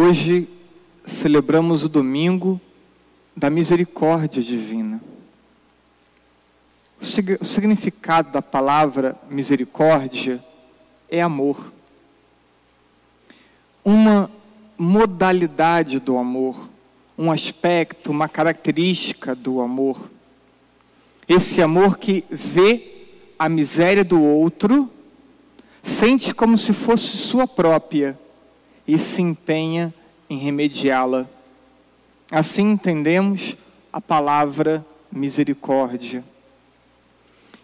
Hoje celebramos o domingo da misericórdia divina. O significado da palavra misericórdia é amor. Uma modalidade do amor, um aspecto, uma característica do amor. Esse amor que vê a miséria do outro, sente como se fosse sua própria e se empenha em remediá-la. Assim entendemos a palavra misericórdia.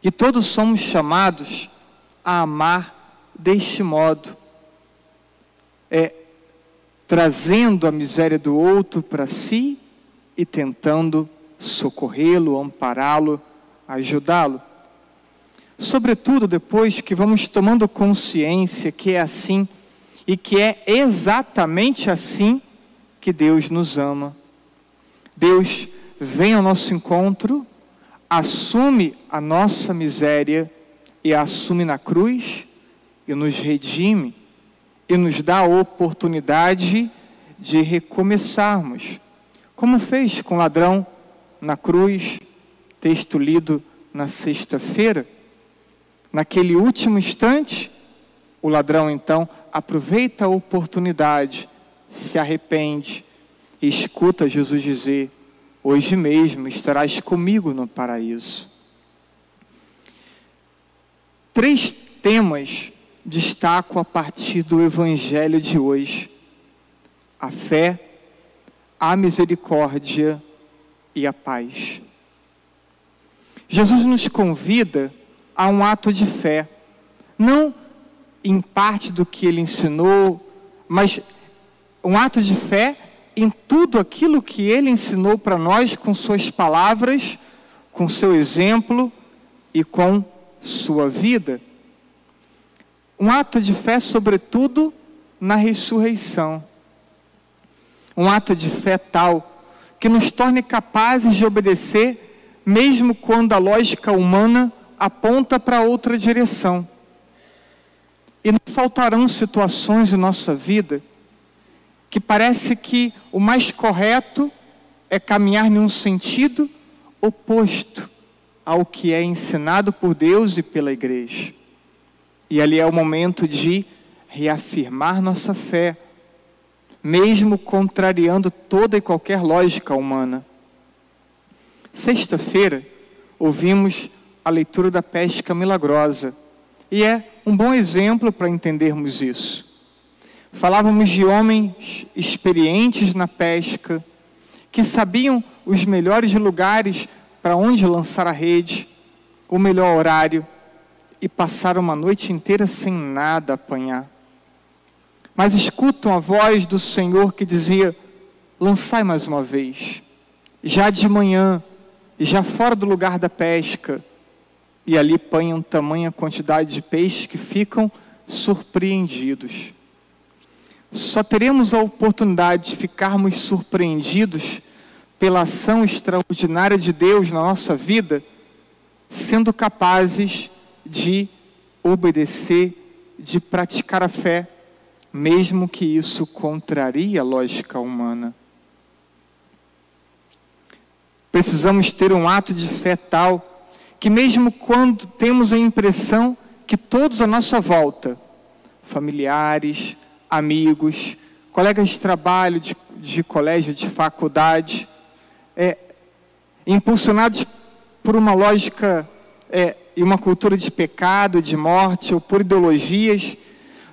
E todos somos chamados a amar deste modo, é, trazendo a miséria do outro para si e tentando socorrê-lo, ampará-lo, ajudá-lo. Sobretudo depois que vamos tomando consciência que é assim e que é exatamente assim que Deus nos ama. Deus vem ao nosso encontro, assume a nossa miséria e a assume na cruz e nos redime e nos dá a oportunidade de recomeçarmos, como fez com o ladrão na cruz, texto lido na sexta-feira. Naquele último instante, o ladrão então aproveita a oportunidade, se arrepende e escuta Jesus dizer: Hoje mesmo estarás comigo no paraíso. Três temas destaco a partir do evangelho de hoje: a fé, a misericórdia e a paz. Jesus nos convida a um ato de fé, não em parte do que ele ensinou, mas um ato de fé em tudo aquilo que ele ensinou para nós com suas palavras, com seu exemplo e com sua vida. Um ato de fé, sobretudo, na ressurreição. Um ato de fé tal que nos torne capazes de obedecer, mesmo quando a lógica humana aponta para outra direção. E não faltarão situações em nossa vida que parece que o mais correto é caminhar em um sentido oposto ao que é ensinado por Deus e pela igreja. E ali é o momento de reafirmar nossa fé, mesmo contrariando toda e qualquer lógica humana. Sexta-feira, ouvimos a leitura da pesca milagrosa. E é um bom exemplo para entendermos isso. Falávamos de homens experientes na pesca, que sabiam os melhores lugares para onde lançar a rede, o melhor horário, e passaram uma noite inteira sem nada apanhar. Mas escutam a voz do Senhor que dizia: lançai mais uma vez, já de manhã, já fora do lugar da pesca e ali apanham tamanha quantidade de peixes que ficam surpreendidos. Só teremos a oportunidade de ficarmos surpreendidos pela ação extraordinária de Deus na nossa vida, sendo capazes de obedecer, de praticar a fé, mesmo que isso contrarie a lógica humana. Precisamos ter um ato de fé tal que mesmo quando temos a impressão que todos à nossa volta, familiares, amigos, colegas de trabalho, de, de colégio, de faculdade, é, impulsionados por uma lógica é, e uma cultura de pecado, de morte, ou por ideologias,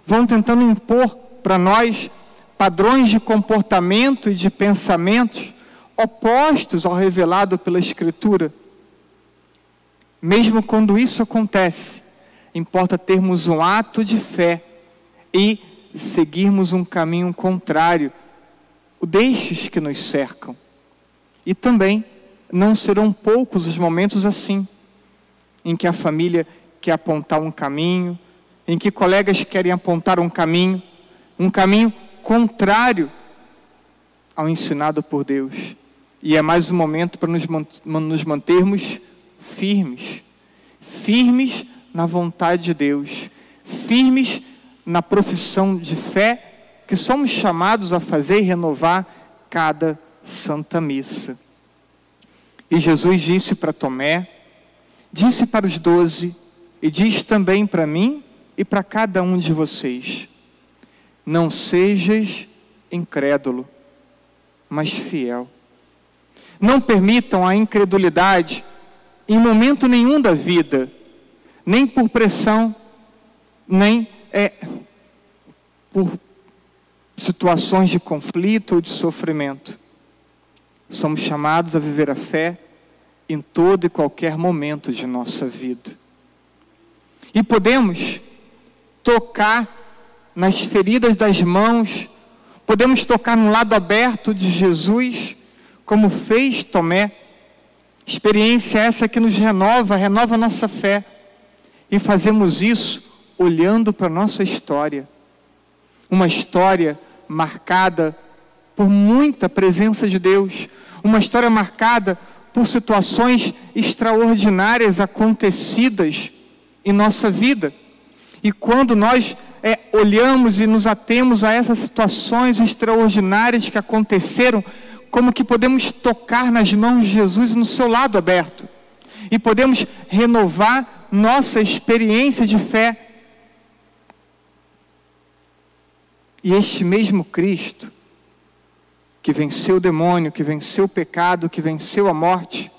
vão tentando impor para nós padrões de comportamento e de pensamentos opostos ao revelado pela Escritura. Mesmo quando isso acontece, importa termos um ato de fé e seguirmos um caminho contrário, o deixes que nos cercam. E também não serão poucos os momentos assim, em que a família quer apontar um caminho, em que colegas querem apontar um caminho, um caminho contrário ao ensinado por Deus. E é mais um momento para nos mantermos firmes, firmes na vontade de Deus, firmes na profissão de fé que somos chamados a fazer e renovar cada Santa Missa. E Jesus disse para Tomé, disse para os doze, e diz também para mim e para cada um de vocês: não sejas incrédulo, mas fiel. Não permitam a incredulidade em momento nenhum da vida, nem por pressão, nem é, por situações de conflito ou de sofrimento. Somos chamados a viver a fé em todo e qualquer momento de nossa vida. E podemos tocar nas feridas das mãos, podemos tocar no lado aberto de Jesus, como fez Tomé. Experiência essa que nos renova, renova a nossa fé. E fazemos isso olhando para a nossa história. Uma história marcada por muita presença de Deus, uma história marcada por situações extraordinárias acontecidas em nossa vida. E quando nós é, olhamos e nos atemos a essas situações extraordinárias que aconteceram, como que podemos tocar nas mãos de Jesus no seu lado aberto e podemos renovar nossa experiência de fé. E este mesmo Cristo, que venceu o demônio, que venceu o pecado, que venceu a morte,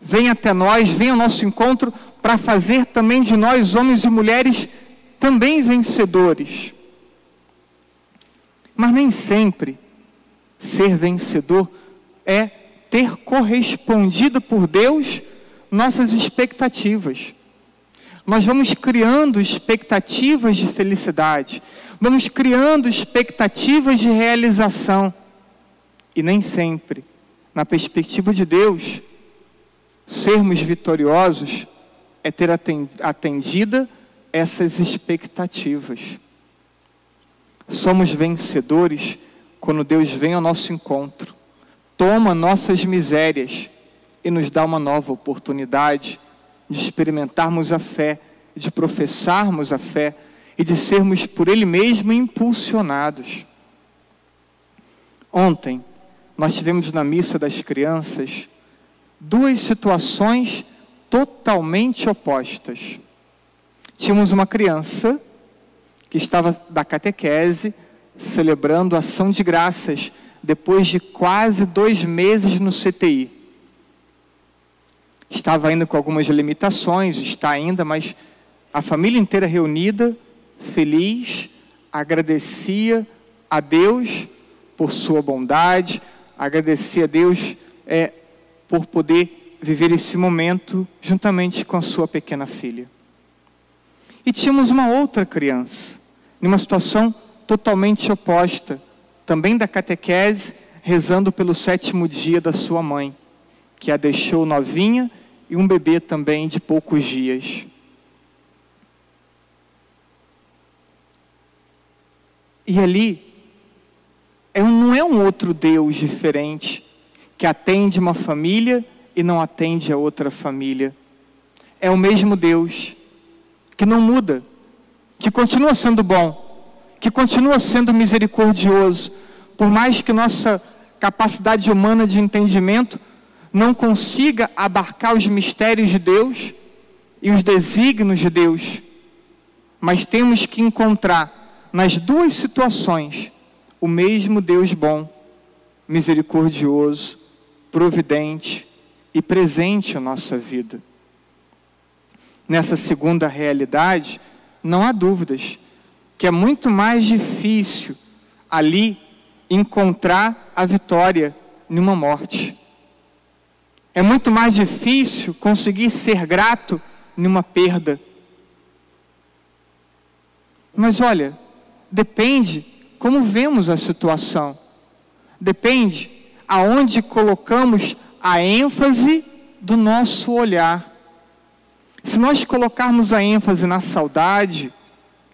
vem até nós, vem ao nosso encontro para fazer também de nós, homens e mulheres, também vencedores. Mas nem sempre ser vencedor é ter correspondido por Deus nossas expectativas. Nós vamos criando expectativas de felicidade, vamos criando expectativas de realização. E nem sempre, na perspectiva de Deus, sermos vitoriosos é ter atendida essas expectativas. Somos vencedores quando Deus vem ao nosso encontro, toma nossas misérias e nos dá uma nova oportunidade de experimentarmos a fé, de professarmos a fé e de sermos por Ele mesmo impulsionados. Ontem, nós tivemos na missa das crianças duas situações totalmente opostas. Tínhamos uma criança que estava da catequese, celebrando ação de graças, depois de quase dois meses no CTI. Estava ainda com algumas limitações, está ainda, mas a família inteira reunida, feliz, agradecia a Deus por sua bondade, agradecia a Deus é, por poder viver esse momento juntamente com a sua pequena filha. E tínhamos uma outra criança, numa situação totalmente oposta, também da catequese, rezando pelo sétimo dia da sua mãe, que a deixou novinha e um bebê também de poucos dias. E ali é não é um outro Deus diferente que atende uma família e não atende a outra família. É o mesmo Deus que não muda, que continua sendo bom, que continua sendo misericordioso, por mais que nossa capacidade humana de entendimento não consiga abarcar os mistérios de Deus e os desígnios de Deus, mas temos que encontrar nas duas situações o mesmo Deus bom, misericordioso, providente e presente em nossa vida. Nessa segunda realidade, não há dúvidas que é muito mais difícil ali encontrar a vitória numa morte. É muito mais difícil conseguir ser grato numa perda. Mas olha, depende como vemos a situação. Depende aonde colocamos a ênfase do nosso olhar. Se nós colocarmos a ênfase na saudade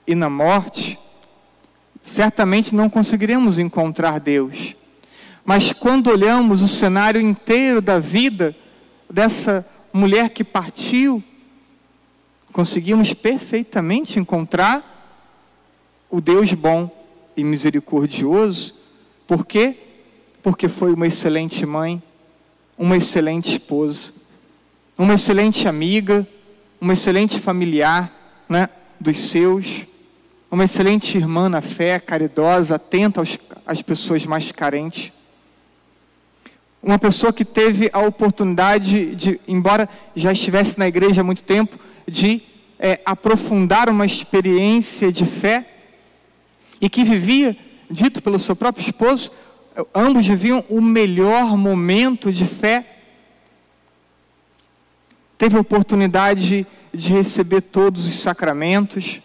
e na morte, certamente não conseguiremos encontrar Deus. Mas quando olhamos o cenário inteiro da vida dessa mulher que partiu, conseguimos perfeitamente encontrar o Deus bom e misericordioso. Por quê? Porque foi uma excelente mãe, uma excelente esposa, uma excelente amiga, uma excelente familiar né, dos seus, uma excelente irmã na fé, caridosa, atenta aos, às pessoas mais carentes. Uma pessoa que teve a oportunidade de, embora já estivesse na igreja há muito tempo, de é, aprofundar uma experiência de fé e que vivia, dito pelo seu próprio esposo, ambos viviam o melhor momento de fé. Teve a oportunidade de receber todos os sacramentos,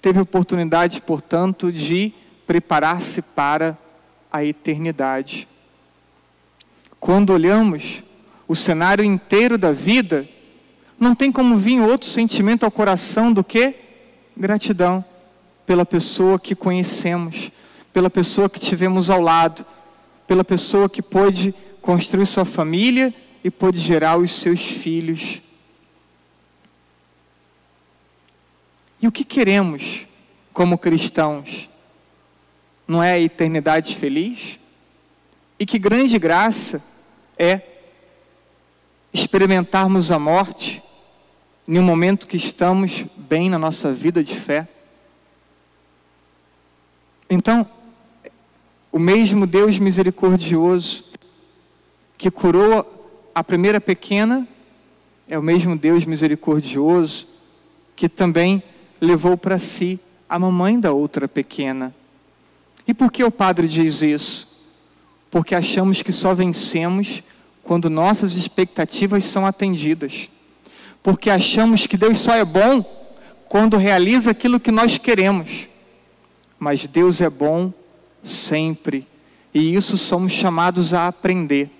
teve oportunidade, portanto, de preparar-se para a eternidade. Quando olhamos o cenário inteiro da vida, não tem como vir outro sentimento ao coração do que gratidão pela pessoa que conhecemos, pela pessoa que tivemos ao lado, pela pessoa que pôde construir sua família e pôde gerar os seus filhos. E o que queremos como cristãos? Não é a eternidade feliz? E que grande graça é experimentarmos a morte em um momento que estamos bem na nossa vida de fé. Então, o mesmo Deus misericordioso que curou a primeira pequena é o mesmo Deus misericordioso que também levou para si a mamãe da outra pequena. E por que o padre diz isso? Porque achamos que só vencemos quando nossas expectativas são atendidas porque achamos que Deus só é bom quando realiza aquilo que nós queremos. Mas Deus é bom sempre, e isso somos chamados a aprender,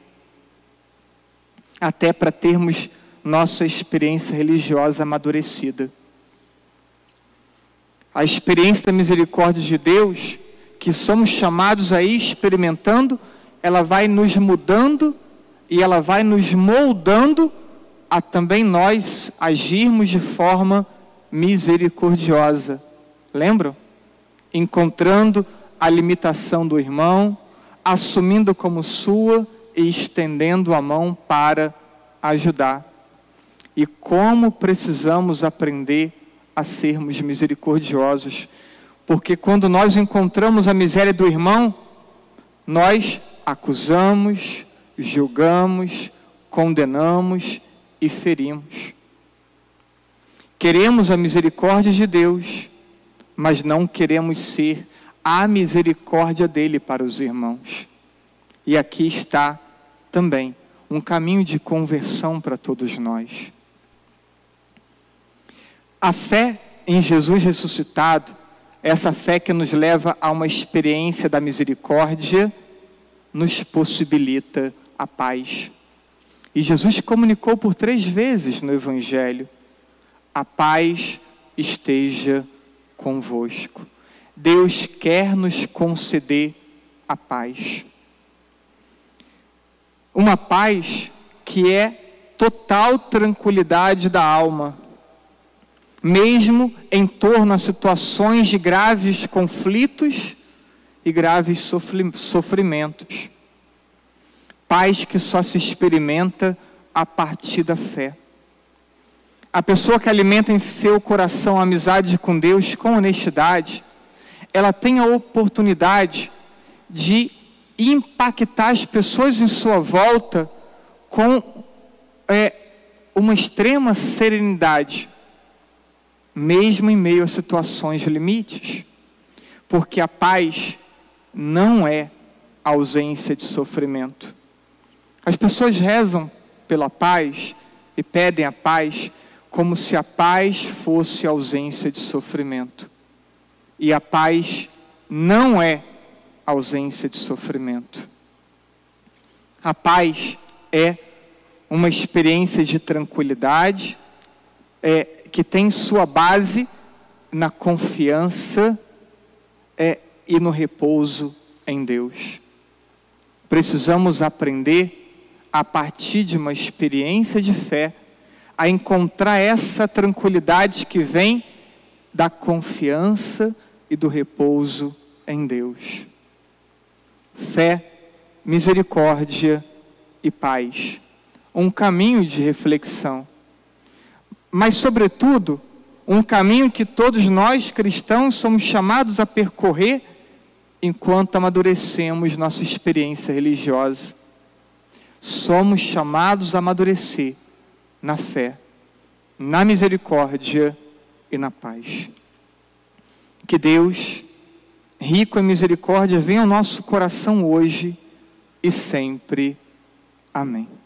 até para termos nossa experiência religiosa amadurecida. A experiência da misericórdia de Deus, que somos chamados a ir experimentando, ela vai nos mudando e ela vai nos moldando a também nós agirmos de forma misericordiosa. Lembram? Encontrando a limitação do irmão, assumindo como sua e estendendo a mão para ajudar. E como precisamos aprender a sermos misericordiosos, porque quando nós encontramos a miséria do irmão, nós acusamos, julgamos, condenamos e ferimos. Queremos a misericórdia de Deus, mas não queremos ser a misericórdia dele para os irmãos. E aqui está também um caminho de conversão para todos nós. A fé em Jesus ressuscitado, essa fé que nos leva a uma experiência da misericórdia, nos possibilita a paz. E Jesus comunicou por três vezes no Evangelho: a paz esteja convosco. Deus quer nos conceder a paz. Uma paz que é total tranquilidade da alma, mesmo em torno a situações de graves conflitos e graves sofrimentos paz que só se experimenta a partir da fé. A pessoa que alimenta em seu coração a amizade com Deus com honestidade, ela tem a oportunidade de impactar as pessoas em sua volta com é, uma extrema serenidade, mesmo em meio a situações limites, porque a paz não é ausência de sofrimento. As pessoas rezam pela paz e pedem a paz como se a paz fosse ausência de sofrimento. E a paz não é ausência de sofrimento. A paz é uma experiência de tranquilidade é, que tem sua base na confiança é, e no repouso em Deus. Precisamos aprender a partir de uma experiência de fé, a encontrar essa tranquilidade que vem da confiança e do repouso em Deus. Fé, misericórdia e paz. Um caminho de reflexão. Mas, sobretudo, um caminho que todos nós cristãos somos chamados a percorrer enquanto amadurecemos nossa experiência religiosa. Somos chamados a amadurecer na fé, na misericórdia e na paz. Que Deus, rico em misericórdia, venha ao nosso coração hoje e sempre. Amém.